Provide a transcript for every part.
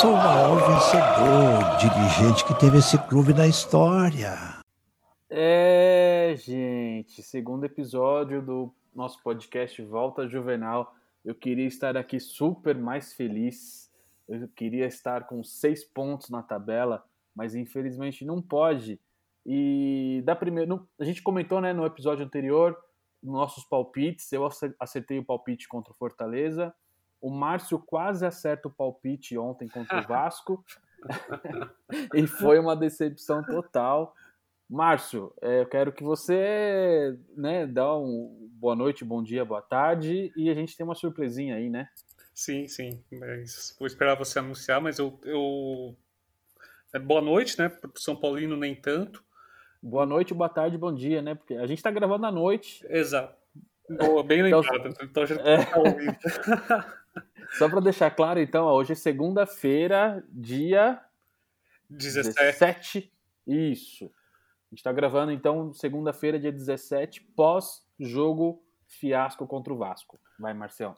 sou o maior vencedor, dirigente que teve esse clube na história. É, gente, segundo episódio do nosso podcast Volta Juvenal. Eu queria estar aqui super mais feliz. Eu queria estar com seis pontos na tabela, mas infelizmente não pode. E da primeira, a gente comentou, né, no episódio anterior, nossos palpites. Eu acertei o palpite contra o Fortaleza. O Márcio quase acerta o palpite ontem contra o Vasco. e foi uma decepção total. Márcio, é, eu quero que você né, dá um boa noite, bom dia, boa tarde e a gente tem uma surpresinha aí, né? Sim, sim. Mas vou esperar você anunciar, mas eu. eu... É, boa noite, né? Para São Paulino, nem tanto. Boa noite, boa tarde, bom dia, né? Porque a gente está gravando à noite. Exato. Boa, bem então, lembrado. Então, então é... Só para deixar claro, então, hoje é segunda-feira, dia 17. 17. Isso. A gente está gravando, então, segunda-feira, dia 17, pós-jogo fiasco contra o Vasco. Vai, Marcelo.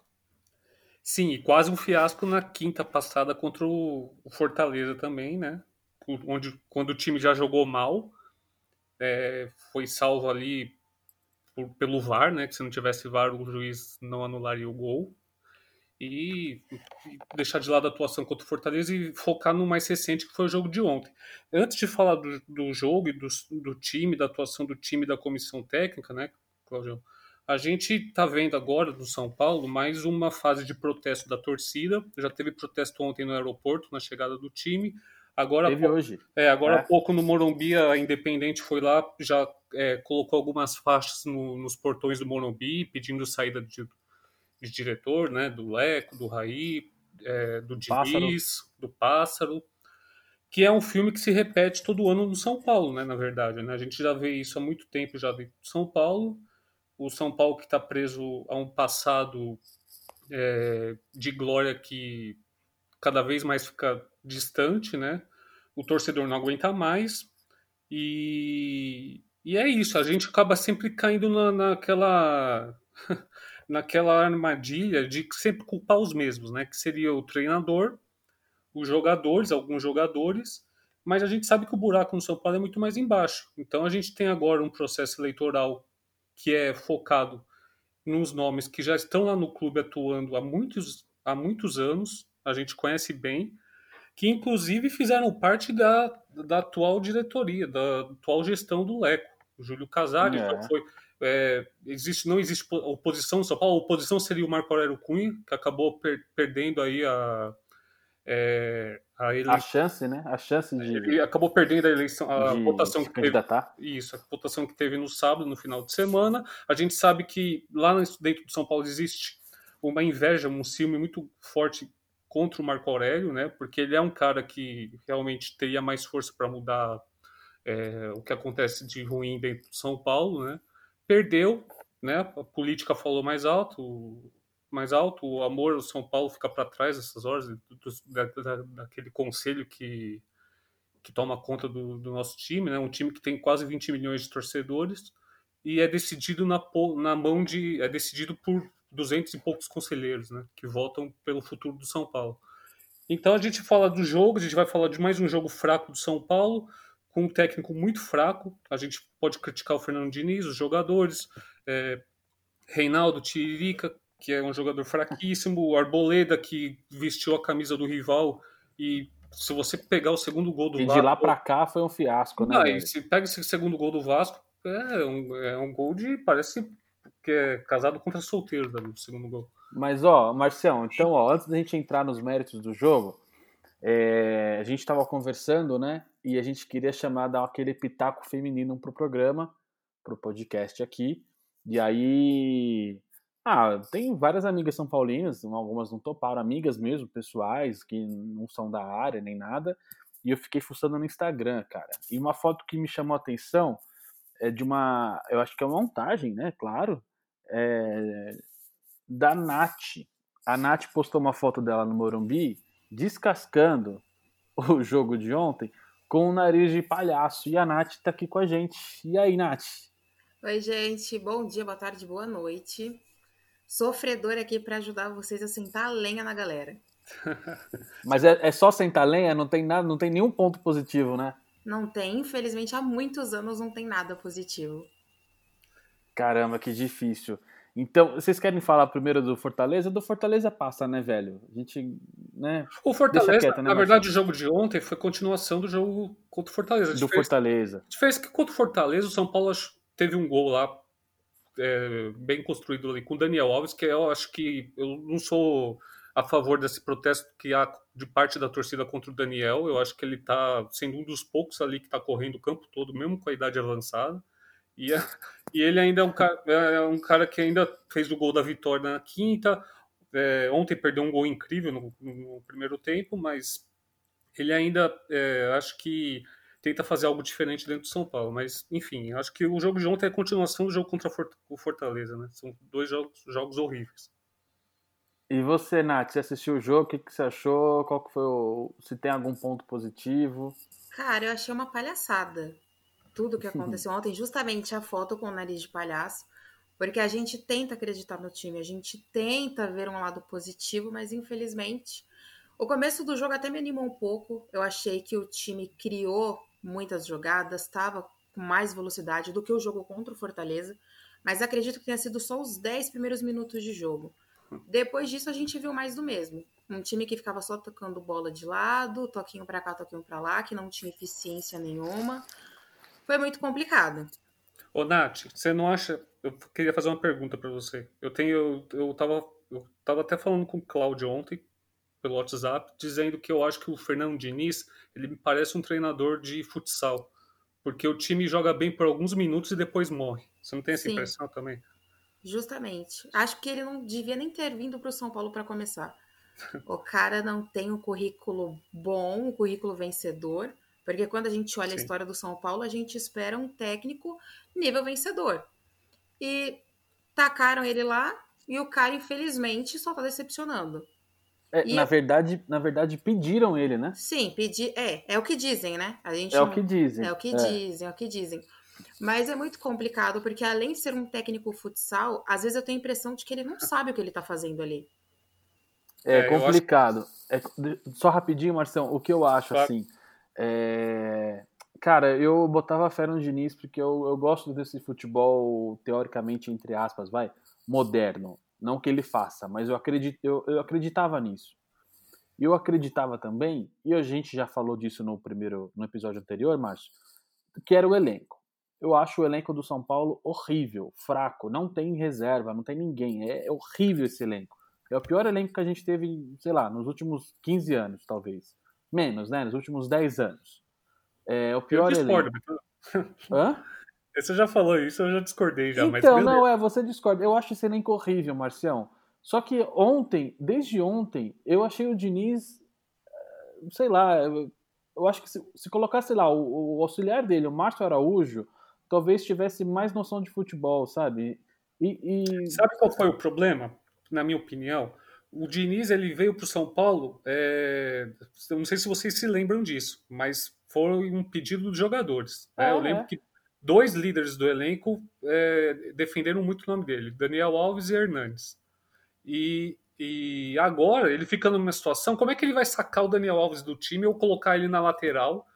Sim, e quase um fiasco na quinta passada contra o Fortaleza também, né? Onde, quando o time já jogou mal, é, foi salvo ali por, pelo VAR, né? Que se não tivesse VAR, o juiz não anularia o gol e, deixar de lado a atuação contra o Fortaleza e focar no mais recente, que foi o jogo de ontem. Antes de falar do, do jogo e do, do time, da atuação do time da comissão técnica, né, Claudio? A gente está vendo agora no São Paulo mais uma fase de protesto da torcida. Já teve protesto ontem no aeroporto, na chegada do time. Agora, teve hoje. É, agora é. há pouco no Morumbi, a Independente foi lá, já é, colocou algumas faixas no, nos portões do Morumbi, pedindo saída de, de diretor, né? Do Leco, do Raí, é, do Diniz, do Pássaro, que é um filme que se repete todo ano no São Paulo, né? Na verdade, né? A gente já vê isso há muito tempo já de São Paulo. O São Paulo que está preso a um passado é, de glória que cada vez mais fica distante, né? O torcedor não aguenta mais e, e é isso. A gente acaba sempre caindo na, naquela naquela armadilha de sempre culpar os mesmos, né? Que seria o treinador, os jogadores, alguns jogadores, mas a gente sabe que o buraco no São Paulo é muito mais embaixo. Então a gente tem agora um processo eleitoral que é focado nos nomes que já estão lá no clube atuando há muitos, há muitos anos, a gente conhece bem, que inclusive fizeram parte da, da atual diretoria, da atual gestão do Leco. O Júlio Casares é. já foi é, existe, não existe oposição no São Paulo. A oposição seria o Marco Aurélio Cunha, que acabou per perdendo aí a, é, a, eleição. a chance, né? A chance de. Ele acabou perdendo a eleição, a votação que teve. Isso, a votação que teve no sábado, no final de semana. A gente sabe que lá dentro de São Paulo existe uma inveja, um ciúme muito forte contra o Marco Aurélio, né? Porque ele é um cara que realmente teria mais força para mudar é, o que acontece de ruim dentro de São Paulo, né? perdeu, né? A política falou mais alto, mais alto, o amor ao São Paulo fica para trás essas horas do, da, da, daquele conselho que que toma conta do, do, nosso time, né? Um time que tem quase 20 milhões de torcedores e é decidido na, na mão de é decidido por 200 e poucos conselheiros, né? Que votam pelo futuro do São Paulo. Então a gente fala do jogo, a gente vai falar de mais um jogo fraco do São Paulo com um técnico muito fraco. A gente pode criticar o Fernando Diniz, os jogadores, é, Reinaldo Tiririca, que é um jogador fraquíssimo, o Arboleda, que vestiu a camisa do rival e se você pegar o segundo gol do e Vasco... De lá para cá foi um fiasco, né? E se pega esse segundo gol do Vasco, é um, é um gol de... parece que é casado contra solteiro, no segundo gol. Mas, ó, Marcião, então, ó, antes da gente entrar nos méritos do jogo, é, a gente estava conversando, né? E a gente queria chamar, dar aquele pitaco feminino para o programa, para o podcast aqui. E aí. Ah, tem várias amigas são paulinas, algumas não toparam, amigas mesmo, pessoais, que não são da área nem nada. E eu fiquei fuçando no Instagram, cara. E uma foto que me chamou a atenção é de uma. Eu acho que é uma montagem, né? Claro. É, da Nath. A Nath postou uma foto dela no Morumbi descascando o jogo de ontem com o nariz de palhaço. E a Nath tá aqui com a gente. E aí, Nath? Oi, gente. Bom dia, boa tarde, boa noite. Sofredor aqui para ajudar vocês a sentar a lenha na galera. Mas é, é só sentar lenha, não tem nada, não tem nenhum ponto positivo, né? Não tem, infelizmente, há muitos anos não tem nada positivo. Caramba, que difícil. Então, vocês querem falar primeiro do Fortaleza? Do Fortaleza passa, né, velho? A gente, né? O Fortaleza, né, na verdade, o jogo de ontem foi continuação do jogo contra o Fortaleza. Do fez, Fortaleza. A que contra o Fortaleza, o São Paulo teve um gol lá é, bem construído ali com o Daniel Alves, que eu acho que eu não sou a favor desse protesto que há de parte da torcida contra o Daniel. Eu acho que ele está sendo um dos poucos ali que está correndo o campo todo, mesmo com a idade avançada. E, é, e ele ainda é um, cara, é um cara que ainda fez o gol da vitória na quinta. É, ontem perdeu um gol incrível no, no, primeiro tempo, mas ele ainda é, acho que tenta fazer algo diferente dentro do São Paulo. Mas, enfim, acho que o jogo de ontem é a continuação do jogo contra o Fortaleza, né? São dois jogos, jogos horríveis. E você, Nath, você assistiu o jogo? O que, que você achou? Qual que foi o... Se tem algum ponto positivo? Cara, eu achei uma palhaçada tudo que aconteceu ontem, justamente a foto com o nariz de palhaço, porque a gente tenta acreditar no time, a gente tenta ver um lado positivo, mas infelizmente o começo do jogo até me animou um pouco. Eu achei que o time criou muitas jogadas, estava com mais velocidade do que o jogo contra o Fortaleza, mas acredito que tenha sido só os 10 primeiros minutos de jogo. Depois disso, a gente viu mais do mesmo. Um time que ficava só tocando bola de lado, toquinho para cá, toquinho para lá, que não tinha eficiência nenhuma. Foi muito complicado. Ô, Nath, você não acha. Eu queria fazer uma pergunta para você. Eu tenho. Eu, eu, tava, eu tava até falando com o Cláudio ontem, pelo WhatsApp, dizendo que eu acho que o Fernando Diniz ele me parece um treinador de futsal. Porque o time joga bem por alguns minutos e depois morre. Você não tem essa Sim. impressão também? Justamente. Acho que ele não devia nem ter vindo para o São Paulo para começar. O cara não tem um currículo bom, um currículo vencedor, porque quando a gente olha Sim. a história do São Paulo, a gente espera um técnico nível vencedor. E tacaram ele lá e o cara, infelizmente, só tá decepcionando. É, na, verdade, na verdade, pediram ele, né? Sim, pedi, é, é o que dizem, né? A gente é não, o que dizem. É o que é. dizem, é o que dizem. Mas é muito complicado, porque além de ser um técnico futsal, às vezes eu tenho a impressão de que ele não sabe o que ele tá fazendo ali. É, é complicado. Acho... É, só rapidinho, Marção, o que eu acho, claro. assim. É... Cara, eu botava fé no Diniz porque eu, eu gosto desse futebol, teoricamente, entre aspas, vai, moderno. Não que ele faça, mas eu, acredito, eu, eu acreditava nisso. E eu acreditava também, e a gente já falou disso no primeiro no episódio anterior, Márcio, que era o elenco eu acho o elenco do São Paulo horrível, fraco, não tem reserva, não tem ninguém. É, é horrível esse elenco. É o pior elenco que a gente teve, sei lá, nos últimos 15 anos, talvez. Menos, né? Nos últimos 10 anos. É o pior eu discordo, elenco. Hã? Você já falou isso, eu já discordei já. Então, não, é, você discorda. Eu acho esse elenco horrível, Marcião. Só que ontem, desde ontem, eu achei o Diniz, eh, sei lá, eu acho que se, se colocasse lá o, o auxiliar dele, o Márcio Araújo, talvez tivesse mais noção de futebol, sabe? E, e... Sabe qual foi o problema, na minha opinião? O Diniz ele veio para o São Paulo, é... eu não sei se vocês se lembram disso, mas foi um pedido dos jogadores. Né? eu lembro é. que dois líderes do elenco é, defenderam muito o nome dele, Daniel Alves e Hernandes. E, e agora ele fica numa situação, como é que ele vai sacar o Daniel Alves do time ou colocar ele na lateral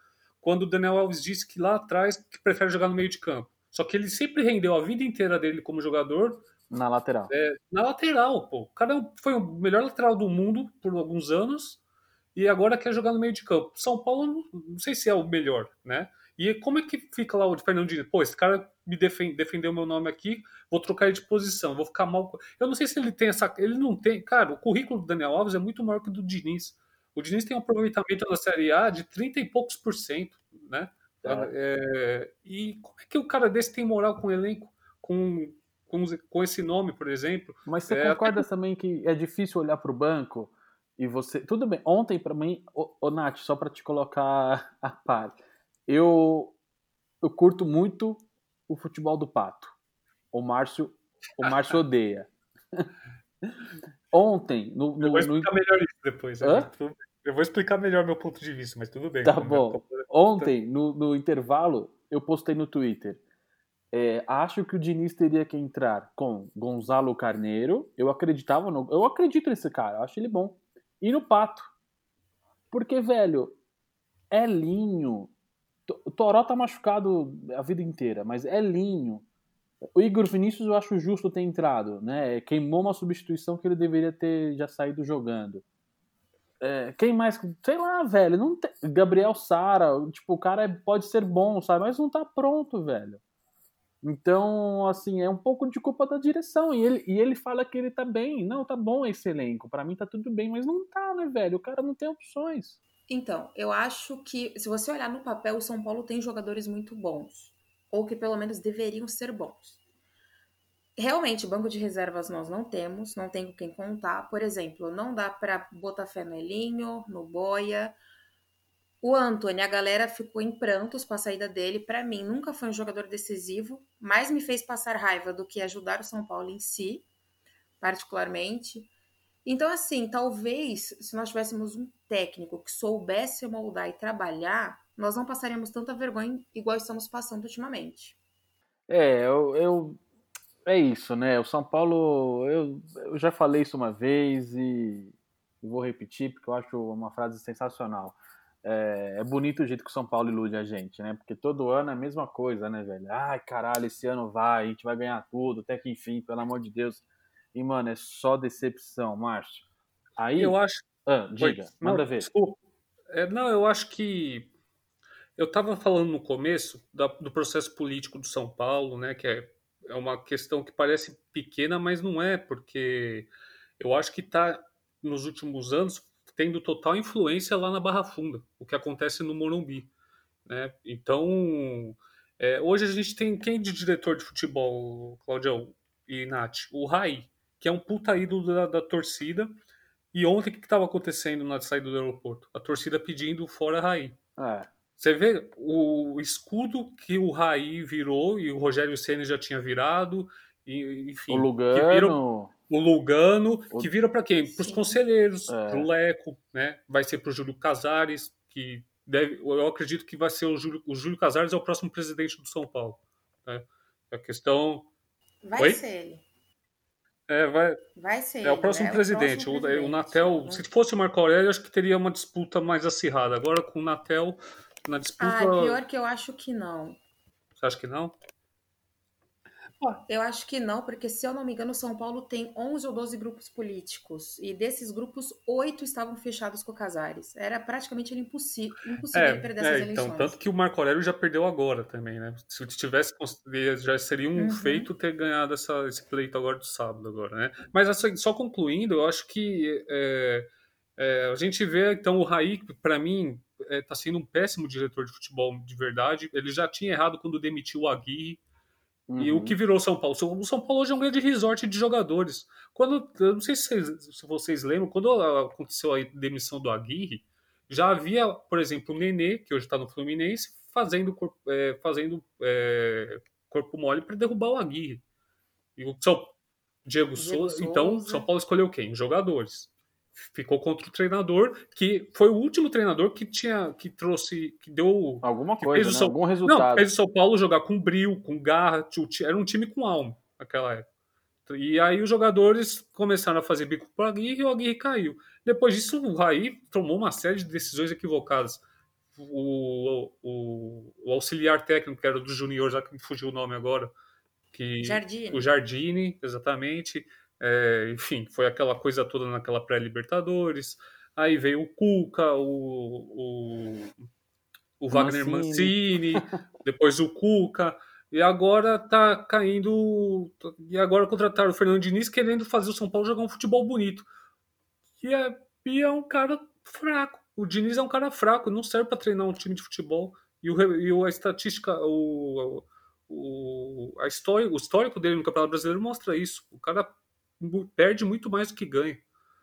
quando o Daniel Alves disse que lá atrás que prefere jogar no meio de campo. Só que ele sempre rendeu a vida inteira dele como jogador na lateral. É, na lateral, pô. O cara foi o melhor lateral do mundo por alguns anos e agora quer jogar no meio de campo. São Paulo, não, sei se é o melhor, né? E como é que fica lá o Fernandinho? Pô, esse cara me defende, defendeu meu nome aqui, vou trocar ele de posição, vou ficar mal. Eu não sei se ele tem essa. Ele não tem. Cara, o currículo do Daniel Alves é muito maior que o do Diniz. O Diniz tem um aproveitamento na Série A de 30 e poucos por cento, né? É. É, e como é que o cara desse tem moral com o elenco, com, com, com esse nome, por exemplo? Mas você é, concorda até... também que é difícil olhar para o banco e você. Tudo bem, ontem para mim, ô, ô Nath, só para te colocar a par, eu, eu curto muito o futebol do Pato. O Márcio, o Márcio odeia. Ontem, no. no eu vou explicar no... melhor isso depois. Né? Eu vou explicar melhor meu ponto de vista, mas tudo bem. Tá bom. Ontem, no, no intervalo, eu postei no Twitter. É, acho que o Diniz teria que entrar com Gonzalo Carneiro. Eu acreditava no, eu acredito nesse cara, acho ele bom. e no Pato. Porque, velho, Elinho. O Toró tá machucado a vida inteira, mas Elinho. O Igor Vinícius eu acho justo ter entrado, né? Queimou uma substituição que ele deveria ter já saído jogando. É, quem mais? Sei lá, velho. Não tem... Gabriel Sara, tipo, o cara é, pode ser bom, sabe? Mas não tá pronto, velho. Então, assim, é um pouco de culpa da direção. E ele, e ele fala que ele tá bem. Não, tá bom esse elenco. Para mim tá tudo bem, mas não tá, né, velho? O cara não tem opções. Então, eu acho que, se você olhar no papel, o São Paulo tem jogadores muito bons. Ou que pelo menos deveriam ser bons. Realmente, banco de reservas nós não temos, não tem com quem contar. Por exemplo, não dá para botar fé no Elinho, no Boia. O Anthony, a galera ficou em prantos com a saída dele. Para mim, nunca foi um jogador decisivo, mais me fez passar raiva do que ajudar o São Paulo em si, particularmente. Então, assim, talvez se nós tivéssemos um técnico que soubesse moldar e trabalhar, nós não passaríamos tanta vergonha igual estamos passando ultimamente. É, eu, eu é isso, né? O São Paulo, eu, eu já falei isso uma vez e vou repetir porque eu acho uma frase sensacional. É, é, bonito o jeito que o São Paulo ilude a gente, né? Porque todo ano é a mesma coisa, né, velho? Ai, caralho, esse ano vai, a gente vai ganhar tudo, até que enfim, pelo amor de Deus. E, mano, é só decepção, Márcio. Aí. Eu acho. Ah, diga, Foi... manda não, ver. Desculpa. É, não, eu acho que. Eu estava falando no começo da, do processo político do São Paulo, né? Que é é uma questão que parece pequena, mas não é, porque eu acho que está, nos últimos anos, tendo total influência lá na Barra Funda, o que acontece no Morumbi. Né? Então, é, hoje a gente tem quem de diretor de futebol, Claudião e Nath? O Rai, que é um puta ídolo da, da torcida. E ontem o que estava acontecendo na saída do aeroporto? A torcida pedindo fora Rai. É. Você vê o escudo que o Raí virou e o Rogério Ceni já tinha virado, e, enfim. O Lugano. O Lugano, o... que vira para quem? Para os conselheiros, é. para o Leco, né? Vai ser para o Júlio Casares, que deve, eu acredito que vai ser o Júlio, o Júlio Casares é o próximo presidente do São Paulo. Né? A questão. Vai Oi? ser ele. É, vai, vai ser. É o próximo é presidente. O, próximo presidente. O, o Natel, né? se fosse o Marco Aurélio, acho que teria uma disputa mais acirrada. Agora com o Natel, na disputa. Ah, pior que eu acho que não. Você acha que não? Eu acho que não, porque se eu não me engano, São Paulo tem 11 ou 12 grupos políticos. E desses grupos, oito estavam fechados com o Casares. Era praticamente impossível, impossível é, perder essas é, então, eleições. Tanto que o Marco Aurélio já perdeu agora também, né? Se tivesse, já seria um uhum. feito ter ganhado essa, esse pleito agora do sábado, agora, né? Mas assim, só concluindo, eu acho que é, é, a gente vê, então, o Raí, para mim, está é, sendo um péssimo diretor de futebol de verdade. Ele já tinha errado quando demitiu o Aguirre. Uhum. E o uhum. que virou São Paulo? O São Paulo hoje é um grande resort de jogadores. Quando, eu não sei se vocês, se vocês lembram, quando aconteceu a demissão do Aguirre, já havia, por exemplo, o Nenê, que hoje está no Fluminense, fazendo, é, fazendo é, corpo mole para derrubar o Aguirre. E o São, Diego, Diego Souza. Então, São Paulo escolheu quem? Jogadores ficou contra o treinador, que foi o último treinador que tinha que trouxe, que deu alguma que coisa, né? São, algum resultado. Não, fez o São Paulo jogar com brilho, com garra, era um time com alma naquela época. E aí os jogadores começaram a fazer bico para Aguirre e o Aguirre caiu. Depois disso, o Raí tomou uma série de decisões equivocadas. O, o, o auxiliar técnico, que era do Junior, já que me fugiu o nome agora, que Jardine. o Jardine, exatamente. É, enfim, foi aquela coisa toda naquela pré-Libertadores. Aí veio o Cuca, o, o, o Wagner Mancini, depois o Cuca. E agora tá caindo. E agora contrataram o Fernando Diniz querendo fazer o São Paulo jogar um futebol bonito. E é, e é um cara fraco. O Diniz é um cara fraco, não serve para treinar um time de futebol. E, o, e a estatística, o, o, a história, o histórico dele no Campeonato Brasileiro mostra isso. O cara perde muito mais do que ganha.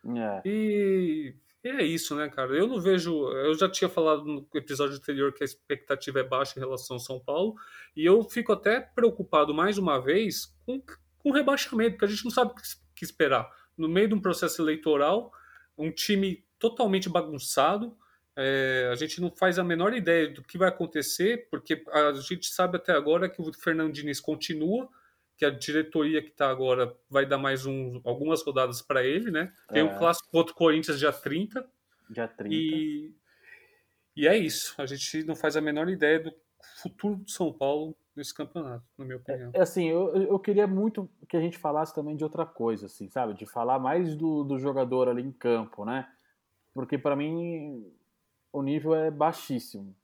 É. E, e é isso, né, cara? Eu não vejo. Eu já tinha falado no episódio anterior que a expectativa é baixa em relação ao São Paulo, e eu fico até preocupado mais uma vez com, com o rebaixamento, porque a gente não sabe o que esperar. No meio de um processo eleitoral, um time totalmente bagunçado. É, a gente não faz a menor ideia do que vai acontecer, porque a gente sabe até agora que o Fernando Diniz continua, que a diretoria que está agora vai dar mais um, algumas rodadas para ele, né? Tem É. um clássico contra o Corinthians dia 30 Dia 30. e, e é isso. A gente não faz a menor ideia do futuro do São Paulo nesse campeonato, na minha opinião. É, assim, eu, eu queria muito que a gente falasse também de outra coisa, assim, sabe? De falar mais do, do jogador ali em campo, né? Porque para mim o nível é baixíssimo.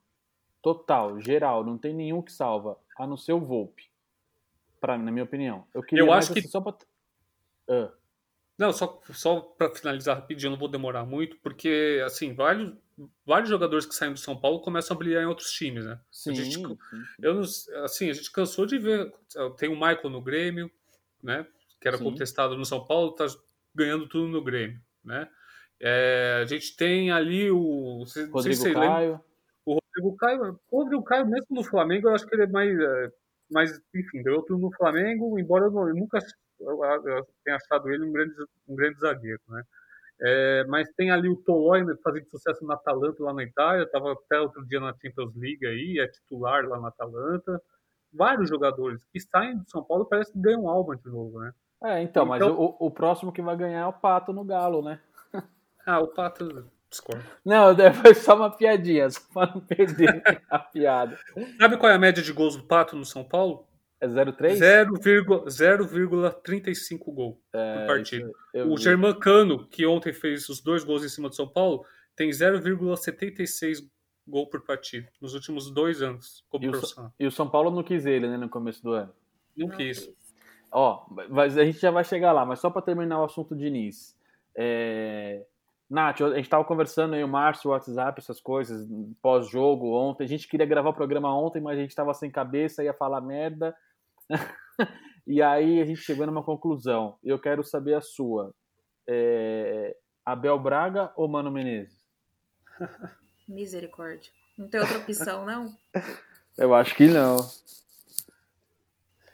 Total, geral, não tem nenhum que salva, a não ser o Volpe. Pra, na minha opinião. Eu queria Eu mais, acho que- assim, só pra... Ah, Não, só, só para finalizar rapidinho, eu não vou demorar muito, porque assim, vários, vários jogadores que saem do São Paulo começam a brilhar em outros times, né? sim, gente- sim, sim. Eu não, assim, a gente cansou de ver. Tem o Michael no Grêmio, né? Que era Sim. contestado no São Paulo, tá ganhando tudo no Grêmio, né? É, a gente tem ali o. Rodrigo Caio. o Rodrigo Caio. O Rodrigo Caio, mesmo no Flamengo, eu acho que ele é mais. é, mais enfim, ganhou tudo no Flamengo, embora eu, não- eu nunca eu, tenha achado ele um grande, um grande zagueiro, né? É, mas tem ali o Tolói né, fazendo sucesso na Atalanta lá na Itália, estava até outro dia na Champions League aí, é titular lá na Atalanta. Vários jogadores que saem do São Paulo parece que ganham alma de novo, né? É, então, mas Então- o, o próximo que vai ganhar é o Pato no Galo, né? Ah, o Pato Não, foi só uma piadinha, só pra não perder a piada. Sabe qual é a média de gols do Pato no São Paulo? É 0,3? 0,- 0,35 gol por É, partida. isso eu O vi. Germancano, que ontem fez os dois gols em cima do São Paulo, tem 0,76 gol por partida nos últimos dois anos como E o, profissional. e o São Paulo não quis ele, né, no começo do ano. Não Não quis. quis. Ó, mas a gente já vai chegar lá, mas só para terminar o assunto Diniz. É... Nath, a gente tava conversando aí, o Márcio, o WhatsApp, essas coisas, pós-jogo, ontem. A gente queria gravar o programa ontem, mas a gente tava sem cabeça, ia falar merda. e aí a gente chegou numa conclusão. Eu quero saber a sua. É... Abel Braga ou Mano Menezes? Misericórdia. Não tem outra opção, não? Eu acho que não.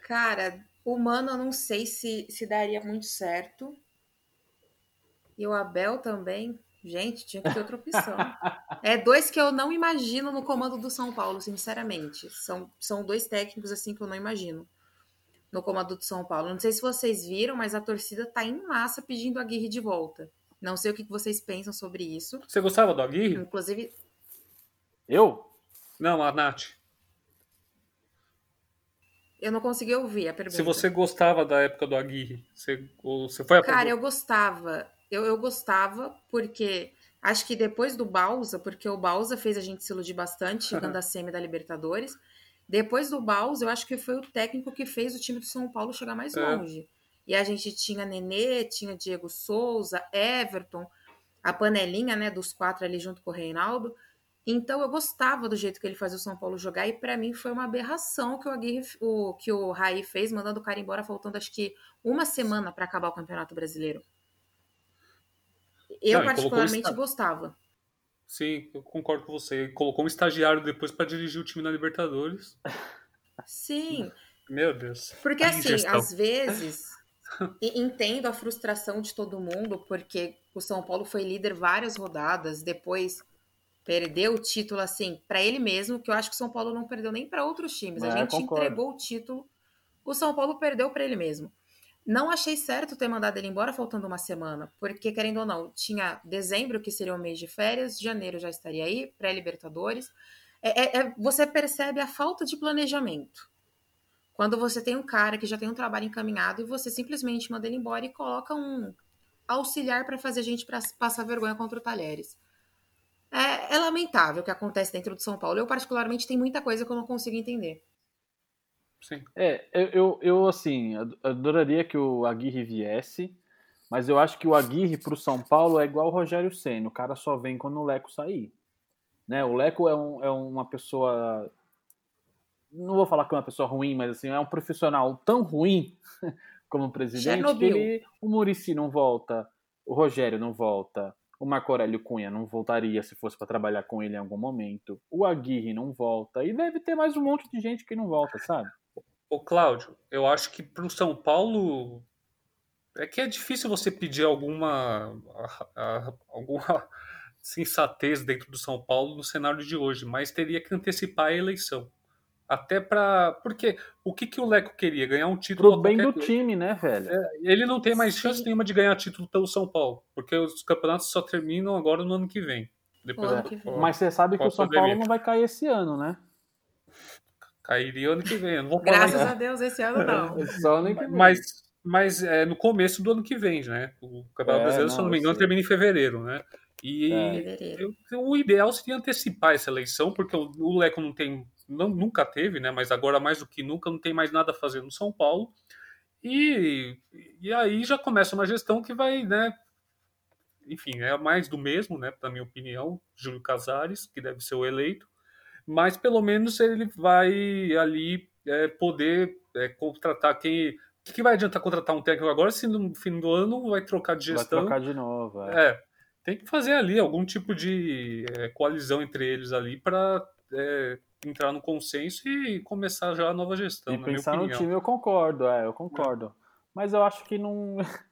Cara, o Mano eu não sei se, se daria muito certo. E o Abel também. Gente, tinha que ter outra opção. É dois que eu não imagino no comando do São Paulo, sinceramente. São, são dois técnicos assim que eu não imagino no comando do São Paulo. Não sei se vocês viram, mas a torcida tá em massa pedindo a Aguirre de volta. Não sei o que vocês pensam sobre isso. Você gostava do Aguirre? Inclusive, Eu? Não, a Nath. eu não consegui ouvir a pergunta. Se você gostava da época do Aguirre, você, você foi a Cara, eu gostava. Eu, eu gostava porque acho que depois do Balsa, porque o Balsa fez a gente se iludir bastante, chegando à semi da Libertadores. Depois do Balsa, eu acho que foi o técnico que fez o time do São Paulo chegar mais É. longe. E a gente tinha Nenê, tinha Diego Souza, Everton, a panelinha, né, dos quatro ali junto com o Reinaldo. Então eu gostava do jeito que ele fazia o São Paulo jogar e pra mim foi uma aberração que o Aguirre, o que o Raí fez, mandando o cara embora faltando acho que uma semana pra acabar o Campeonato Brasileiro. Eu Não, particularmente esta- gostava. Sim, eu concordo com você. Ele colocou um estagiário depois para dirigir o time na Libertadores. Sim, Meu Deus. Porque Que assim, gestão. às vezes, e- entendo a frustração de todo mundo, porque o São Paulo foi líder várias rodadas, depois perdeu o título assim para ele mesmo, que eu acho que o São Paulo não perdeu nem para outros times. É, a gente concordo. entregou o título, o São Paulo perdeu para ele mesmo. Não achei certo ter mandado ele embora faltando uma semana, porque querendo ou não, tinha dezembro que seria o mês de férias, janeiro já estaria aí, pré-Libertadores. É, é- é- você percebe a falta de planejamento. Quando você tem um cara que já tem um trabalho encaminhado e você simplesmente manda ele embora e coloca um auxiliar para fazer a gente pra passar vergonha contra o Talheres. É, é lamentável o que acontece dentro do São Paulo. Eu, particularmente, tem muita coisa que eu não consigo entender. Sim. É, eu, eu, assim, ad- adoraria que o Aguirre viesse, mas eu acho que o Aguirre pro São Paulo é igual o Rogério Senna, o cara só vem quando o Leco sair. Né? O Leco é, um, é uma pessoa. Não vou falar que é uma pessoa ruim, mas assim, é um profissional tão ruim como presidente que ele, o Murici não volta, o Rogério não volta, o Marco Aurélio Cunha não voltaria se fosse para trabalhar com ele em algum momento, o Aguirre não volta, e deve ter mais um monte de gente que não volta, sabe? Ô, Cláudio, eu acho que para o São Paulo é que é difícil você pedir alguma, alguma sensatez dentro do São Paulo no cenário de hoje, mas teria que antecipar a eleição. Até para. Porque o que, que o Leco queria? Ganhar um título. Pro bem do qualquer- time, né, velho? É, ele não tem mais Sim. chance nenhuma de ganhar título pelo São Paulo, porque os campeonatos só terminam agora no ano que vem. Depois que vem. Mas você sabe que o São Paulo não vai cair esse ano, né? Cairia ano que vem. Eu não vou falar Graças a Deus, esse ano não. Só ano que vem. Mas, mas é no começo do ano que vem, né? O Campeonato É, Brasileiro, se eu não, não me engano, sei. termina em fevereiro, né? E É. Eu- o ideal seria antecipar essa eleição, porque o, o Leco não tem, não, nunca teve, né? Mas agora mais do que nunca não tem mais nada a fazer no São Paulo. E, e aí já começa uma gestão que vai, né? Enfim, é mais do mesmo, né? Na minha opinião, Júlio Casares, que deve ser o eleito. Mas pelo menos ele vai ali é, poder é, contratar quem. O que, que vai adiantar contratar um técnico agora se no fim do ano vai trocar de Vai gestão? trocar de novo. é. É, tem que fazer ali algum tipo de é, coalizão entre eles ali para entrar no consenso e começar já a nova gestão. E na pensar minha no time, eu concordo, é, eu concordo. Mas eu acho que não.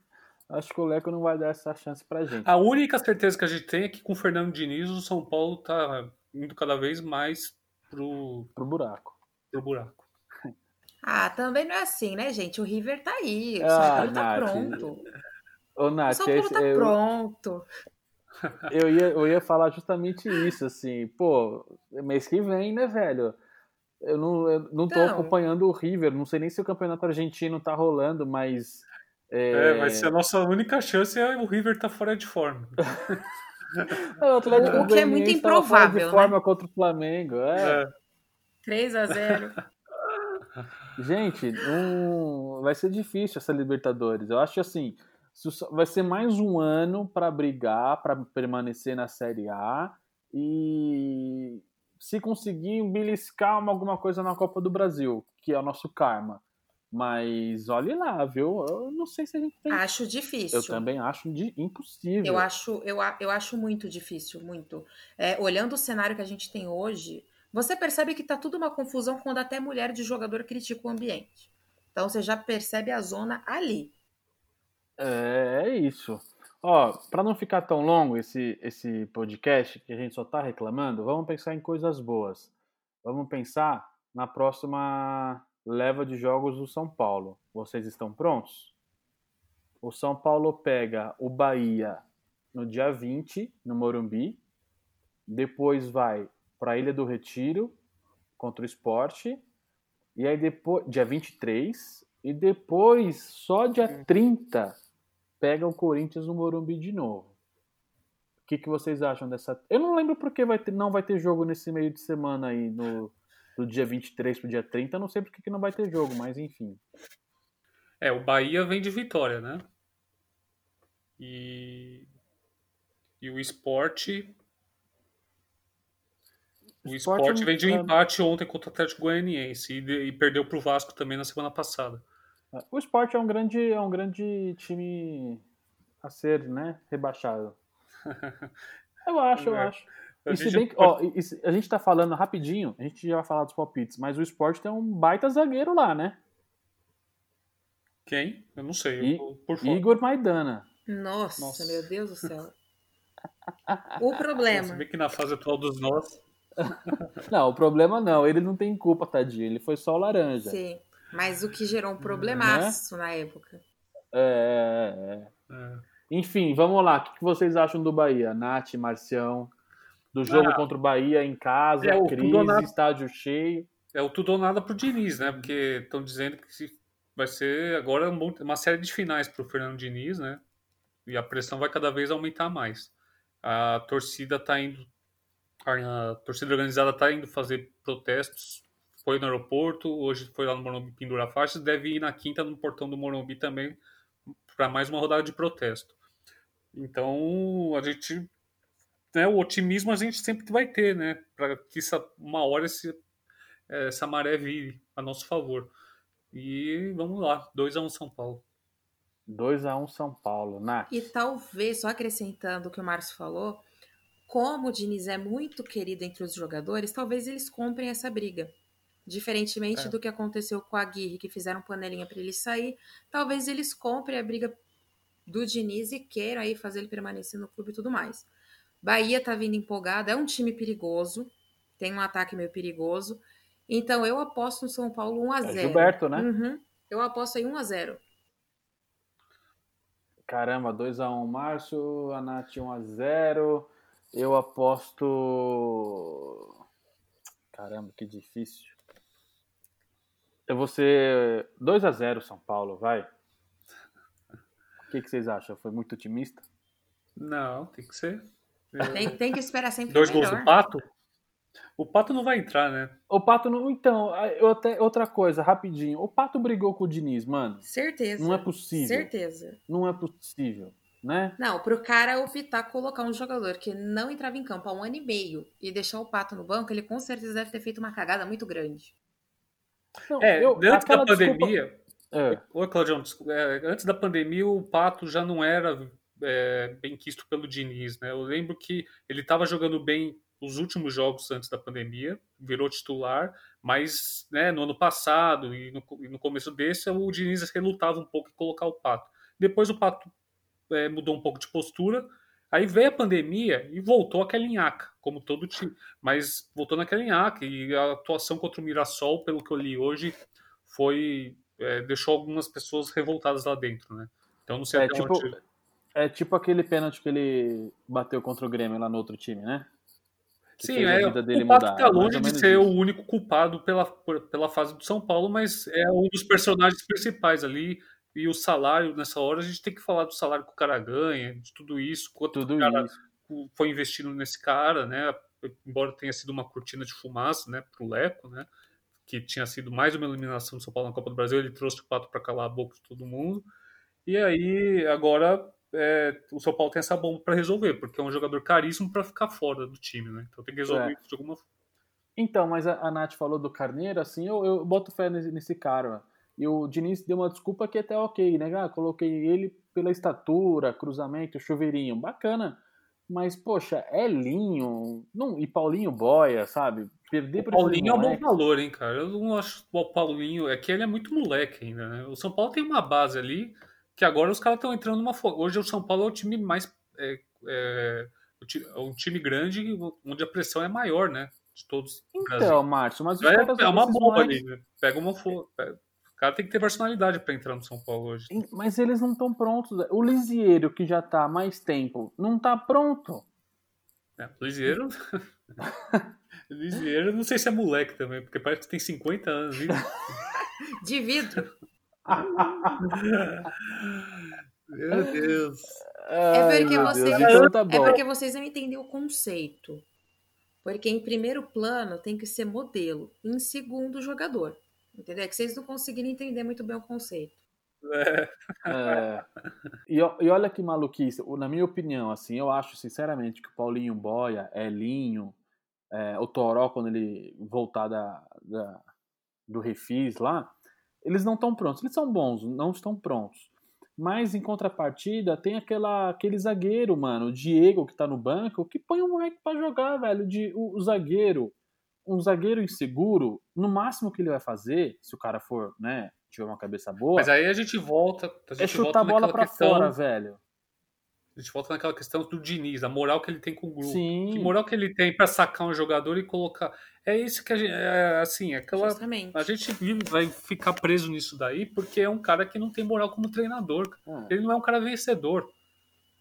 acho que o Leco não vai dar essa chance pra gente. A única certeza que a gente tem é que com o Fernando Diniz o São Paulo tá indo cada vez mais pro, Pro buraco. pro buraco. Ah, também não é assim, né, gente? O River tá aí, o Ah, São Paulo tá Nath. pronto. Ô, O Nath, São Paulo tá eu, pronto. Eu, ia, eu ia falar justamente isso, assim, pô, mês que vem, né, velho? Eu não, eu não tô Então. acompanhando o River, não sei nem se o campeonato argentino tá rolando, mas. É, É, vai ser a nossa única chance é o River tá fora de forma. o Atlético O que é muito tava fora improvável, de né? forma contra o Flamengo. É. É. 3 a 0 Gente, não... vai ser difícil essa Libertadores. Eu acho assim, vai ser mais um ano para brigar, para permanecer na Série A e se conseguir beliscar uma- alguma coisa na Copa do Brasil, que é o nosso karma. Mas olhe lá, viu? Eu não sei se a gente tem. Acho difícil. Eu também acho de impossível. Eu acho, eu, a- eu acho muito difícil, muito. É, olhando o cenário que a gente tem hoje, você percebe que tá tudo uma confusão quando até mulher de jogador critica o ambiente. Então você já percebe a zona ali. É, é isso. Ó, para não ficar tão longo esse, esse podcast, que a gente só tá reclamando, vamos pensar em coisas boas. Vamos pensar na próxima leva de jogos do São Paulo. Vocês estão prontos? O São Paulo pega o Bahia no dia 20, no Morumbi. Depois vai para a Ilha do Retiro contra o Esporte. E aí depois, dia 23, e depois, só dia 30, pega o Corinthians no Morumbi de novo. O que, que vocês acham dessa. Eu não lembro porque vai ter, não vai ter jogo nesse meio de semana aí, no, do dia 23 pro dia 30. Eu não sei porque que não vai ter jogo, mas enfim. É, o Bahia vem de vitória, né? E, e o esporte. O Sport esporte um- vem de um é- empate ontem contra o Atlético Goianiense e, e perdeu pro Vasco também na semana passada. O Sport é um grande, é um grande time a ser, né, rebaixado. Eu acho, eu É. acho. A E se gente bem que, ó, se- a gente tá falando rapidinho, a gente já vai falar dos palpites, mas o Sport tem um baita zagueiro lá, né? Quem? Eu não sei. Eu. Igor Maidana. Nossa, Nossa. meu Deus do céu. O Você problema. vê que na fase atual dos nós. Não, o problema não, ele não tem culpa, tadinho, ele foi só o laranja. Sim. Mas o que gerou um Né? problemaço na época. É, é, é. é, Enfim, vamos lá. O que vocês acham do Bahia? Nath, Marcião. Do jogo Ah, contra o Bahia em casa, é, o crise, tudo ou nada. estádio cheio. é o tudo ou nada pro Diniz, né? Porque estão dizendo que se- vai ser agora um- uma série de finais pro Fernando Diniz, né? E a pressão vai cada vez aumentar mais. A torcida tá indo. A torcida organizada tá indo fazer protestos. Foi no aeroporto, hoje foi lá no Morumbi pendurar faixas, deve ir na quinta no portão do Morumbi também para mais uma rodada de protesto. Então, a gente né, o otimismo a gente sempre vai ter, né? Para que essa, uma hora esse, eh, essa maré vire a nosso favor. E vamos lá, 2x1 São Paulo. 2x1 São Paulo. Nath. E talvez, só acrescentando o que o Márcio falou, como o Diniz é muito querido entre os jogadores, talvez eles comprem essa briga. Diferentemente É. do que aconteceu com a Aguirre, que fizeram panelinha para ele sair, talvez eles comprem a briga do Diniz e queiram aí fazer ele permanecer no clube e tudo mais. Bahia tá vindo empolgado, é um time perigoso, tem um ataque meio perigoso. Então eu aposto no São Paulo 1 a 0. É Gilberto, né? Uhum. Eu aposto aí 1 a 0. Caramba, 2x1 Márcio, a Nath 1x0. Eu aposto. Caramba, que difícil. Eu vou ser 2x0 São Paulo, vai. O que, que vocês acham? Foi muito otimista? Não, tem que ser. Tem, tem que esperar sempre Dois o gols melhor. do Pato? O Pato não vai entrar, né? O Pato não. Então, eu até, outra coisa, rapidinho. O Pato brigou com o Diniz, mano. Certeza. Não é possível. Certeza. Não é possível, né? Não, pro cara optar colocar um jogador que não entrava em campo há um ano e meio e deixar o Pato no banco, ele com certeza deve ter feito uma cagada muito grande. Não, É, eu- antes da aquela desculpa- pandemia. É, Oi, Claudião, desculpa, é, antes da pandemia o Pato já não era é, bem quisto pelo Diniz, né? Eu lembro que ele estava jogando bem os últimos jogos antes da pandemia, virou titular, mas né, no ano passado e no, e no começo desse o Diniz relutava um pouco em colocar o Pato. Depois o Pato é, mudou um pouco de postura, aí veio a pandemia e voltou aquela linhaca, como todo time, mas voltou naquela linhaca e a atuação contra o Mirassol, pelo que eu li hoje, foi é, deixou algumas pessoas revoltadas lá dentro, né? Então não sei É, até tipo, onde... é tipo aquele pênalti que ele bateu contra o Grêmio lá no outro time, né? que Sim, é, o Pato mudar, tá longe de ser isso. o único culpado pela, pela fase do São Paulo, mas é um dos personagens principais ali. E o salário, nessa hora, a gente tem que falar do salário que o cara ganha, de tudo isso, quanto Tudo o cara isso. foi investindo nesse cara, né? Embora tenha sido uma cortina de fumaça, né, pro Leco, né? Que tinha sido mais uma eliminação do São Paulo na Copa do Brasil, ele trouxe o Pato para calar a boca de todo mundo. E aí, agora, é, o São Paulo tem essa bomba para resolver, porque é um jogador caríssimo para ficar fora do time, né? Então tem que resolver É. isso de alguma forma. Então, mas a, a Nath falou do Carneiro, assim, eu, eu boto fé nesse, nesse cara. E o Diniz deu uma desculpa que até ok, né? Ah, coloquei ele pela estatura, cruzamento, chuveirinho. Bacana. Mas, poxa, Elinho não, e Paulinho Boia, sabe? Perder O Paulinho é um bom valor, hein, cara? Eu não acho o Paulinho. É que ele é muito moleque ainda, né? O São Paulo tem uma base ali que agora os caras estão entrando numa. Hoje o São Paulo é o time mais. É, é, é um time grande onde a pressão é maior, né? De todos. Então, Márcio, mas é, é uma bomba moleques- ali, né? Pega uma. pega- cara tem que ter personalidade pra entrar no São Paulo hoje. Mas eles não estão prontos. O Lisieiro, que já tá há mais tempo, não tá pronto. É, Lisieiro. Lisieiro, não sei se é moleque também, porque parece que tem 50 anos. viu? De vidro. Meu Deus. Ai, porque meu você- Deus, então tá É porque vocês não entendem o conceito. Porque em primeiro plano tem que ser modelo, em segundo jogador. Entendeu? É que vocês não conseguiram entender muito bem o conceito. É. E, ó- e olha que maluquice, na minha opinião, assim, eu acho sinceramente que o Paulinho Boia, Elinho, é, o Toró, quando ele voltar da, da- do Refis lá, eles não estão prontos. Eles são bons, não estão prontos. Mas em contrapartida, tem aquela, aquele zagueiro, mano, o Diego que tá no banco, que põe o moleque pra jogar, velho. De, o, o zagueiro, um zagueiro inseguro, no máximo que ele vai fazer, se o cara for, né, tiver uma cabeça boa, Mas aí a gente volta. A gente é chutar volta a bola pra questão, fora, velho. A gente volta naquela questão do Diniz, a moral que ele tem com o grupo. Sim. Que moral que ele tem pra sacar um jogador e colocar. É isso que a gente. É, assim, aquela. Justamente. A gente vive- vai ficar preso nisso daí porque é um cara que não tem moral como treinador. cara. Ele não é um cara vencedor.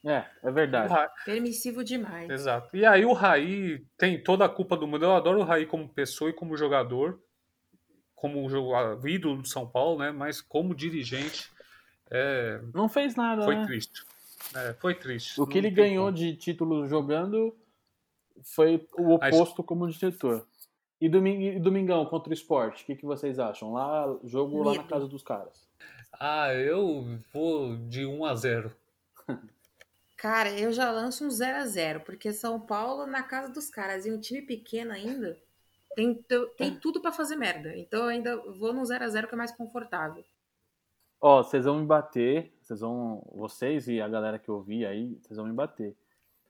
É, é verdade. Ra- Permissivo demais. Exato. E aí o Raí tem toda a culpa do mundo. Eu adoro o Raí como pessoa e como jogador, como ídolo do São Paulo, né? Mas como dirigente, é, Não fez nada, foi né? triste. É, foi triste. O que Não ele ganhou como. de títulos jogando foi o oposto como diretor. E, e domingão contra o esporte, o que, que vocês acham? Lá, jogo lá na casa dos caras. Ah, eu vou de 1 a 0. Cara, eu já lanço um 0 a 0 porque São Paulo na casa dos caras e um time pequeno ainda tem, tem tudo pra fazer merda. Então eu ainda vou no 0 a 0 que é mais confortável. Ó, vocês vão me bater, vocês vão, vocês e a galera que eu vi aí, vocês vão me bater.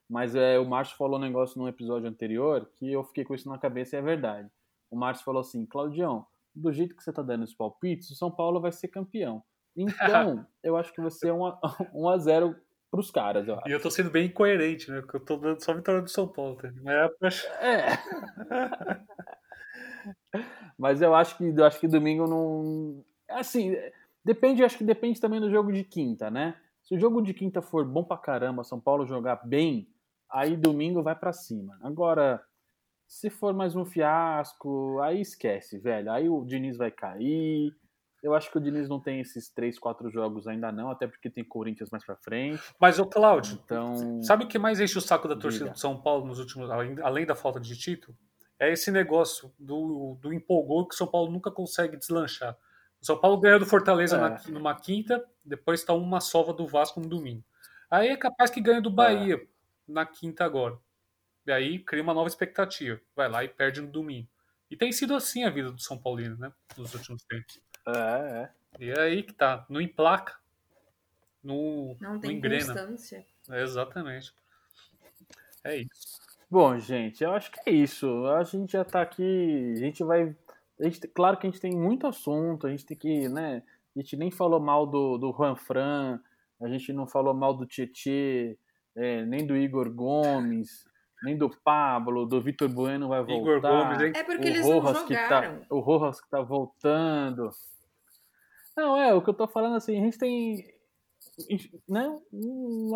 Mas é, o Márcio falou um negócio num episódio anterior que eu fiquei com isso na cabeça e é verdade. O Márcio falou assim, Claudião, do jeito que você tá dando os palpites, o São Paulo vai ser campeão. Então, eu acho que ser 1 a, 1 a 0 pros caras, eu acho. E eu tô sendo bem incoerente, né? Porque eu tô dando só vitória do São Paulo. Tá? Mas é É. Mas eu acho que eu acho que domingo não. Assim, depende, acho que depende também do jogo de quinta, né? Se o jogo de quinta for bom pra caramba, São Paulo jogar bem, aí domingo vai para cima. Agora, se for mais um fiasco, aí esquece, velho. Aí o Diniz vai cair. Eu acho que o Diniz não tem esses três, quatro jogos ainda não, até porque tem Corinthians mais pra frente. Mas, o Cláudio, Então, sabe o que mais enche o saco da torcida Diga. do São Paulo nos últimos, além, além da falta de título? É esse negócio do, do empolgou que o São Paulo nunca consegue deslanchar. O São Paulo ganhou do Fortaleza É. na- numa quinta, depois está uma sova do Vasco no domingo. Aí é capaz que ganha do Bahia na quinta agora. E aí cria uma nova expectativa. Vai lá e perde no domingo. E tem sido assim a vida do São Paulino, né? Nos últimos tempos. É, é. E é aí que tá. Não emplaca. Não, Não não tem engrena. constância. É, exatamente. É isso. Bom, gente, eu acho que é isso. A gente já tá aqui. A gente vai. A gente, claro que a gente tem muito assunto, a gente tem que, né? A gente nem falou mal do, do Juan Fran, a gente não falou mal do Tietê, é, nem do Igor Gomes, nem do Pablo, do Vitor Bueno vai voltar. Igor Gomes, hein? É porque o eles não Rojas que jogaram. tá, o Rojas que tá voltando. Não, é, o que eu tô falando assim, a gente tem né, um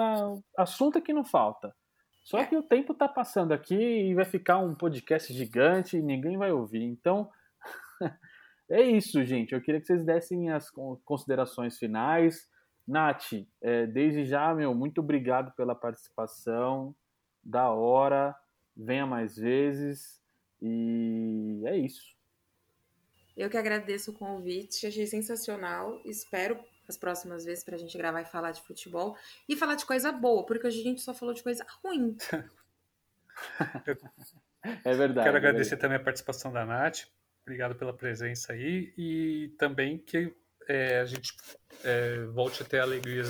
assunto que não falta. Só que o tempo tá passando aqui e vai ficar um podcast gigante e ninguém vai ouvir. Então, é isso, gente. Eu queria que vocês dessem as con- considerações finais. Nath, é, desde já, meu, muito obrigado pela participação. Da hora. Venha mais vezes. E é isso. Eu que agradeço o convite, achei sensacional. Espero as próximas vezes pra gente gravar e falar de futebol e falar de coisa boa, porque hoje a gente só falou de coisa ruim. É verdade. Quero é agradecer também a participação da Nath. Obrigado pela presença aí. E também que é, a gente é, volte a ter a alegria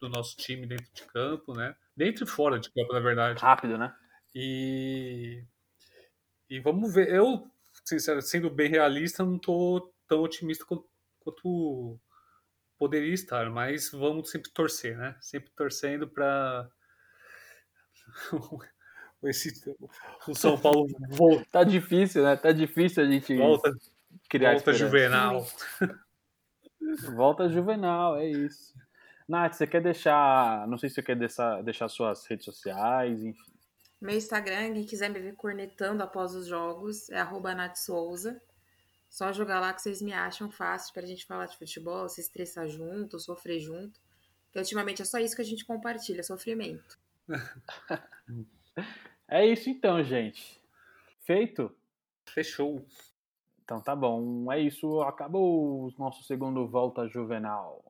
do nosso time dentro de campo, né? Dentro e fora de campo, na verdade. Rápido, né? E, e vamos ver. Eu, sincero, sendo bem realista, não estou tão otimista quanto, poderia estar, mas vamos sempre torcer, né? Sempre torcendo para esse o São Paulo volta, Tá difícil, né? Tá difícil a gente volta, criar volta esperança. juvenal. Volta juvenal, é isso. Nath, você quer deixar. Não sei se você quer deixar, deixar suas redes sociais, enfim. Meu Instagram, quem quiser me ver cornetando após os jogos, é arroba Nath Souza. Só jogar lá que vocês me acham fácil pra gente falar de futebol, se estressar junto, sofrer junto. Porque ultimamente é só isso que a gente compartilha, sofrimento. É isso então, gente. Feito? Fechou. Então tá bom. É isso. Acabou o nosso segundo Volta Juvenal.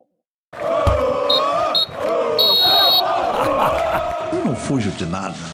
Eu não fujo de nada.